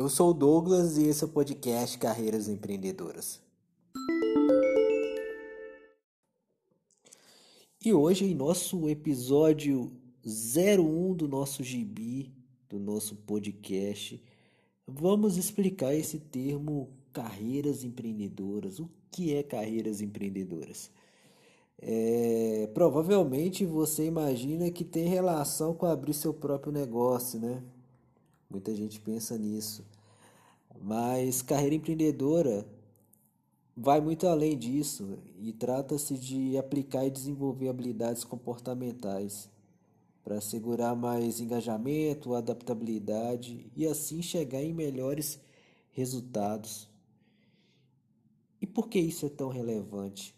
Eu sou o Douglas e esse é o podcast Carreiras Empreendedoras. E hoje, em nosso episódio 01 do nosso gibi, do nosso podcast, vamos explicar esse termo carreiras empreendedoras. O que é carreiras empreendedoras? É, provavelmente você imagina que tem relação com abrir seu próprio negócio, né? Muita gente pensa nisso. Mas carreira empreendedora vai muito além disso e trata-se de aplicar e desenvolver habilidades comportamentais para assegurar mais engajamento, adaptabilidade e assim chegar em melhores resultados. E por que isso é tão relevante?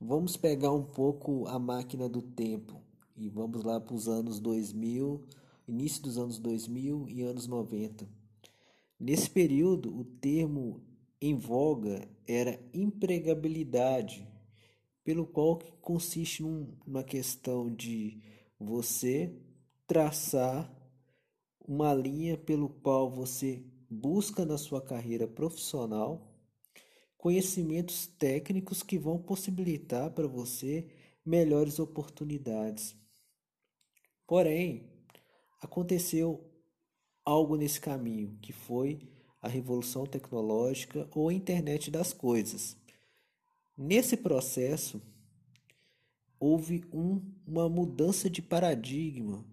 Vamos pegar um pouco a máquina do tempo e vamos lá para os anos 2000, início dos anos 2000 e anos 90. Nesse período, o termo em voga era empregabilidade, pelo qual consiste numa questão de você traçar uma linha pelo qual você busca na sua carreira profissional conhecimentos técnicos que vão possibilitar para você melhores oportunidades. Porém, aconteceu algo nesse caminho, que foi a revolução tecnológica ou a internet das coisas. Nesse processo, houve um, uma mudança de paradigma,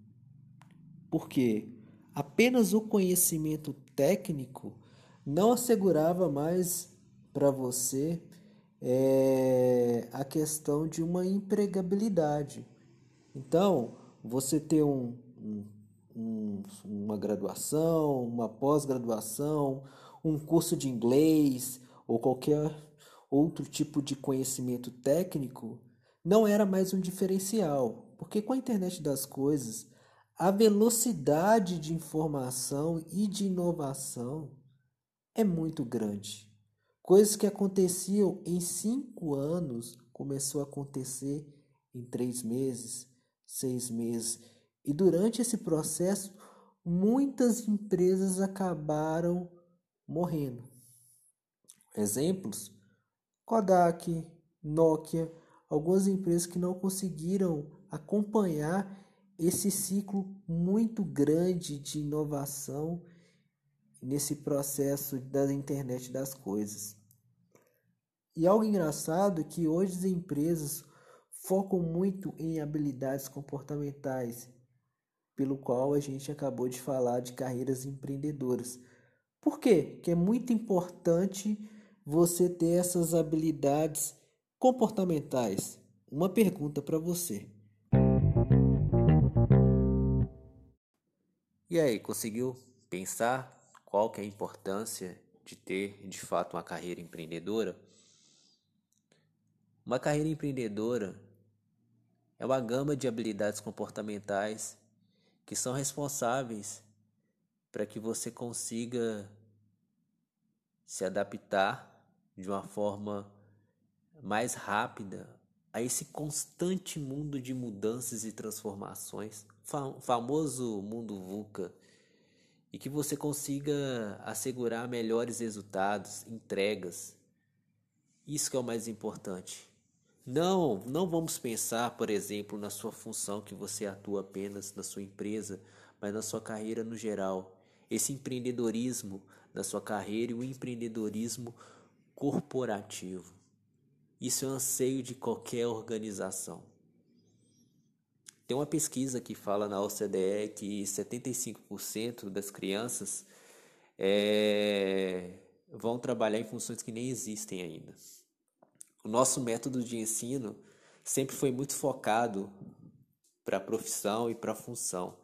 porque apenas o conhecimento técnico não assegurava mais para você é, a questão de uma empregabilidade. Então, você ter um, um um, uma graduação, uma pós-graduação, um curso de inglês ou qualquer outro tipo de conhecimento técnico, não era mais um diferencial, porque com a internet das coisas, a velocidade de informação e de inovação é muito grande. Coisas que aconteciam em cinco anos começou a acontecer em três meses, seis meses. E durante esse processo, muitas empresas acabaram morrendo. Exemplos: Kodak, Nokia, algumas empresas que não conseguiram acompanhar esse ciclo muito grande de inovação nesse processo da internet das coisas. E algo engraçado é que hoje as empresas focam muito em habilidades comportamentais pelo qual a gente acabou de falar de carreiras empreendedoras. Por quê? Que é muito importante você ter essas habilidades comportamentais. Uma pergunta para você. E aí, conseguiu pensar qual que é a importância de ter de fato uma carreira empreendedora? Uma carreira empreendedora é uma gama de habilidades comportamentais que são responsáveis para que você consiga se adaptar de uma forma mais rápida a esse constante mundo de mudanças e transformações, famoso mundo VUCA, e que você consiga assegurar melhores resultados, entregas. Isso que é o mais importante. Não, não vamos pensar, por exemplo, na sua função que você atua apenas na sua empresa, mas na sua carreira no geral. Esse empreendedorismo da sua carreira e o empreendedorismo corporativo. Isso é um anseio de qualquer organização. Tem uma pesquisa que fala na OCDE que 75% das crianças é, vão trabalhar em funções que nem existem ainda. O nosso método de ensino sempre foi muito focado para a profissão e para a função.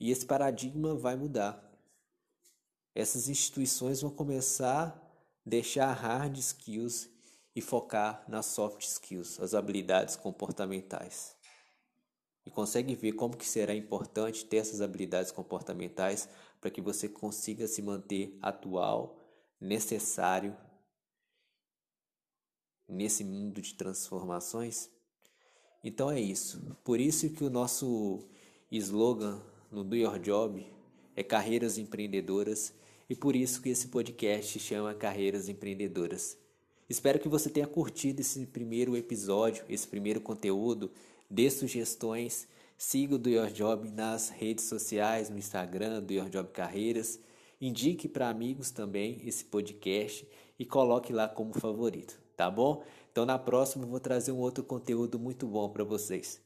E esse paradigma vai mudar. Essas instituições vão começar a deixar hard skills e focar nas soft skills, as habilidades comportamentais. E consegue ver como que será importante ter essas habilidades comportamentais para que você consiga se manter atual, necessário nesse mundo de transformações? Então é isso. Por isso que o nosso slogan no Do Your Job é carreiras empreendedoras e por isso que esse podcast chama Carreiras Empreendedoras. Espero que você tenha curtido esse primeiro episódio, esse primeiro conteúdo, dê sugestões, siga o Do Your Job nas redes sociais, no Instagram, Do Your Job Carreiras, indique para amigos também esse podcast e coloque lá como favorito, tá bom? Então na próxima eu vou trazer um outro conteúdo muito bom para vocês.